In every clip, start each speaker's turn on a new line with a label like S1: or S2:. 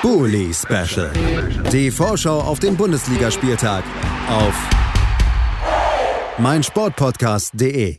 S1: Bully Special. Die Vorschau auf den Bundesligaspieltag auf meinsportpodcast.de.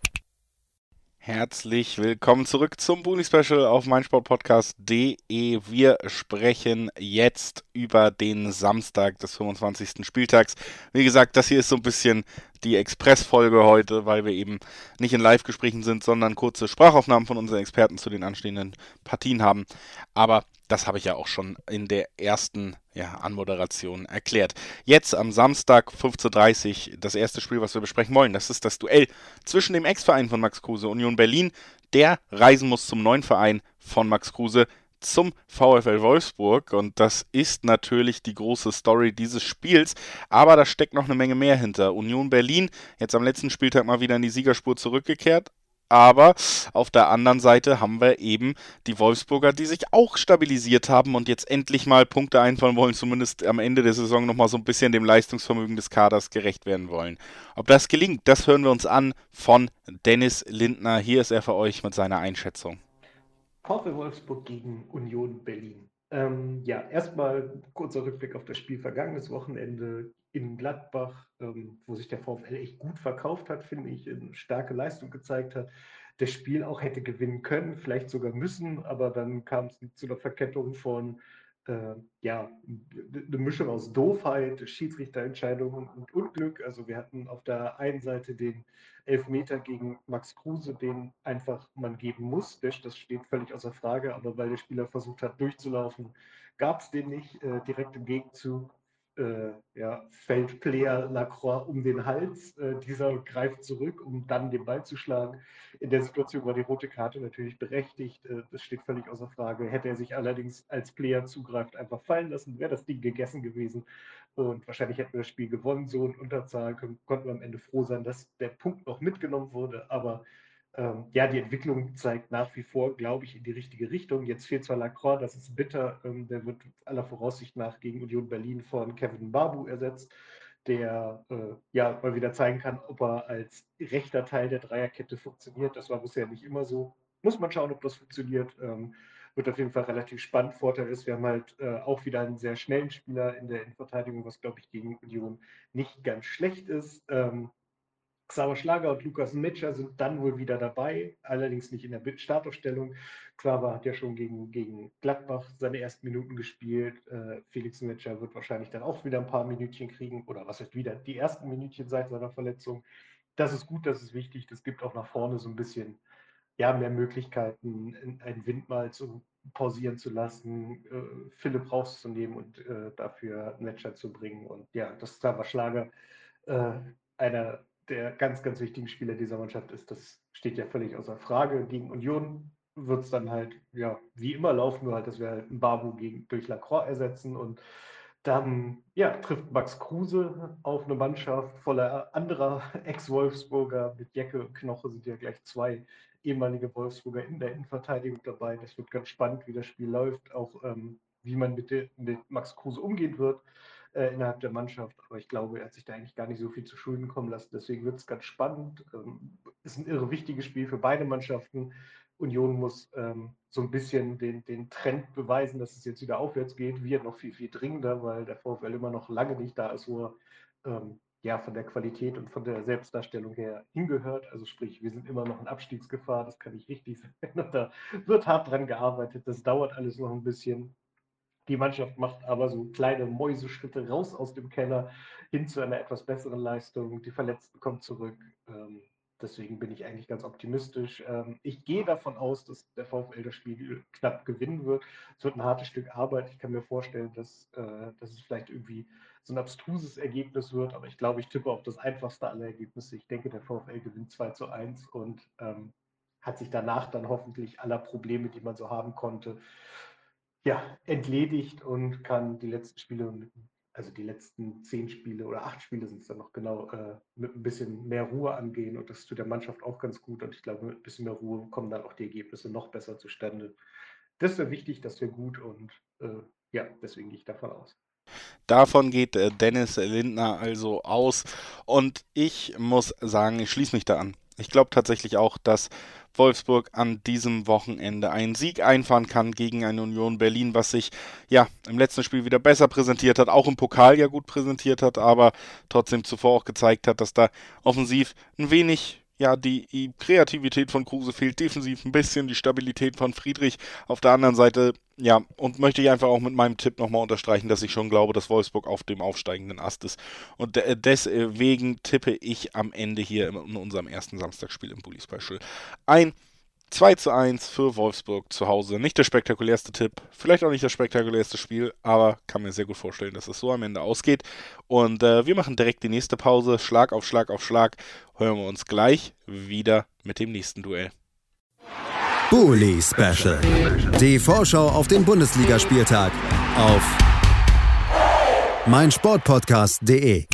S2: Herzlich willkommen zurück zum Bully Special auf meinsportpodcast.de. Wir sprechen jetzt über den Samstag des 25. Spieltags. Wie gesagt, das hier ist so ein bisschen die Express-Folge heute, weil wir eben nicht in Live-Gesprächen sind, sondern kurze Sprachaufnahmen von unseren Experten zu den anstehenden Partien haben. Aber das habe ich ja auch schon in der ersten ja, Anmoderation erklärt. Jetzt am Samstag 15.30 Uhr das erste Spiel, was wir besprechen wollen. Das ist das Duell zwischen dem Ex-Verein von Max Kruse, Union Berlin, der reisen muss zum neuen Verein von Max Kruse, zum VfL Wolfsburg und das ist natürlich die große Story dieses Spiels, aber da steckt noch eine Menge mehr hinter. Union Berlin jetzt am letzten Spieltag mal wieder in die Siegerspur zurückgekehrt, aber auf der anderen Seite haben wir eben die Wolfsburger, die sich auch stabilisiert haben und jetzt endlich mal Punkte einfallen wollen, zumindest am Ende der Saison nochmal so ein bisschen dem Leistungsvermögen des Kaders gerecht werden wollen. Ob das gelingt, das hören wir uns an von Dennis Lindner. Hier ist er für euch mit seiner Einschätzung.
S3: VfL Wolfsburg gegen Union Berlin. Ähm, ja, erstmal kurzer Rückblick auf das Spiel vergangenes Wochenende in Gladbach, ähm, wo sich der VfL echt gut verkauft hat, finde ich, eine starke Leistung gezeigt hat. Das Spiel auch hätte gewinnen können, vielleicht sogar müssen, aber dann kam es zu einer Verkettung von äh, ja, eine Mischung aus Doofheit, Schiedsrichterentscheidungen und Unglück. Also wir hatten auf der einen Seite den Elfmeter gegen Max Kruse, den einfach man geben muss. Das steht völlig außer Frage, aber weil der Spieler versucht hat durchzulaufen, gab es den nicht. Äh, direkt im Gegenzug äh, ja, fällt Player Lacroix um den Hals. Äh, dieser greift zurück, um dann den Ball zu schlagen. In der Situation war die rote Karte natürlich berechtigt. Äh, das steht völlig außer Frage. Hätte er sich allerdings als Player zugreift einfach fallen lassen, wäre das Ding gegessen gewesen. Und wahrscheinlich hätten wir das Spiel gewonnen. So in Unterzahl konnten wir am Ende froh sein, dass der Punkt noch mitgenommen wurde. Aber ähm, ja, die Entwicklung zeigt nach wie vor, glaube ich, in die richtige Richtung. Jetzt fehlt zwar Lacroix, das ist bitter. Ähm, der wird aller Voraussicht nach gegen Union Berlin von Kevin Babu ersetzt, der äh, ja mal wieder zeigen kann, ob er als rechter Teil der Dreierkette funktioniert. Das war bisher nicht immer so. Muss man schauen, ob das funktioniert. Ähm, wird auf jeden Fall relativ spannend. Vorteil ist, wir haben halt äh, auch wieder einen sehr schnellen Spieler in der Innenverteidigung, was, glaube ich, gegen Union nicht ganz schlecht ist. Ähm, Xaver Schlager und Lukas Metscher sind dann wohl wieder dabei, allerdings nicht in der Startaufstellung. Xaver hat ja schon gegen, gegen Gladbach seine ersten Minuten gespielt. Äh, Felix Metscher wird wahrscheinlich dann auch wieder ein paar Minütchen kriegen, oder was heißt wieder, die ersten Minütchen seit seiner Verletzung. Das ist gut, das ist wichtig. Das gibt auch nach vorne so ein bisschen ja, mehr Möglichkeiten, einen Wind mal zu pausieren zu lassen, äh, Philipp rauszunehmen und äh, dafür Metscher zu bringen. Und ja, dass Xaver Schlager äh, einer der ganz, ganz wichtigen Spieler dieser Mannschaft ist. Das steht ja völlig außer Frage. Gegen Union wird es dann halt, ja, wie immer laufen, nur halt, dass wir halt einen Babu gegen, durch Lacroix ersetzen und dann ja, trifft Max Kruse auf eine Mannschaft voller anderer Ex-Wolfsburger. Mit Jecke und Knoche sind ja gleich zwei ehemalige Wolfsburger in der Innenverteidigung dabei. Das wird ganz spannend, wie das Spiel läuft, auch ähm, wie man mit, mit Max Kruse umgehen wird äh, innerhalb der Mannschaft. Aber ich glaube, er hat sich da eigentlich gar nicht so viel zu Schulden kommen lassen. Deswegen wird es ganz spannend. Ähm, ist ein irre wichtiges Spiel für beide Mannschaften. Union muss ähm, so ein bisschen den, den Trend beweisen, dass es jetzt wieder aufwärts geht. Wir noch viel, viel dringender, weil der VfL immer noch lange nicht da ist, wo er ähm, ja, von der Qualität und von der Selbstdarstellung her hingehört. Also sprich, wir sind immer noch in Abstiegsgefahr, das kann ich richtig sagen. Da wird hart dran gearbeitet. Das dauert alles noch ein bisschen. Die Mannschaft macht aber so kleine Mäuseschritte raus aus dem Keller hin zu einer etwas besseren Leistung. Die Verletzten kommen zurück. Ähm, deswegen bin ich eigentlich ganz optimistisch. Ähm, ich gehe davon aus, dass der VfL das Spiel knapp gewinnen wird. Es wird ein hartes Stück Arbeit. Ich kann mir vorstellen, dass, äh, dass es vielleicht irgendwie so ein abstruses Ergebnis wird, aber ich glaube, ich tippe auf das einfachste aller Ergebnisse. Ich denke, der VfL gewinnt 2 zu 1 und ähm, hat sich danach dann hoffentlich aller Probleme, die man so haben konnte, ja, entledigt und kann die letzten Spiele, also die letzten zehn Spiele oder acht Spiele sind es dann noch genau, äh, mit ein bisschen mehr Ruhe angehen. Und das tut der Mannschaft auch ganz gut. Und ich glaube, mit ein bisschen mehr Ruhe kommen dann auch die Ergebnisse noch besser zustande. Das wäre wichtig, das wäre gut und äh, ja, deswegen gehe ich davon aus.
S2: Davon geht äh, Dennis Lindner also aus. Und ich muss sagen, ich schließe mich da an. Ich glaube tatsächlich auch, dass Wolfsburg an diesem Wochenende einen Sieg einfahren kann gegen eine Union Berlin, was sich ja im letzten Spiel wieder besser präsentiert hat, auch im Pokal ja gut präsentiert hat, aber trotzdem zuvor auch gezeigt hat, dass da offensiv ein wenig ja, die Kreativität von Kruse fehlt defensiv ein bisschen, die Stabilität von Friedrich. Auf der anderen Seite, ja, und möchte ich einfach auch mit meinem Tipp nochmal unterstreichen, dass ich schon glaube, dass Wolfsburg auf dem aufsteigenden Ast ist. Und deswegen tippe ich am Ende hier in unserem ersten Samstagsspiel im Bully Special ein 2 zu 1 für Wolfsburg zu Hause. Nicht der spektakulärste Tipp, vielleicht auch nicht das spektakulärste Spiel, aber kann mir sehr gut vorstellen, dass es so am Ende ausgeht. Und äh, wir machen direkt die nächste Pause. Schlag auf Schlag auf Schlag. Hören wir uns gleich wieder mit dem nächsten Duell.
S1: Bully Special. Die Vorschau auf den Bundesligaspieltag auf meinsportpodcast.de.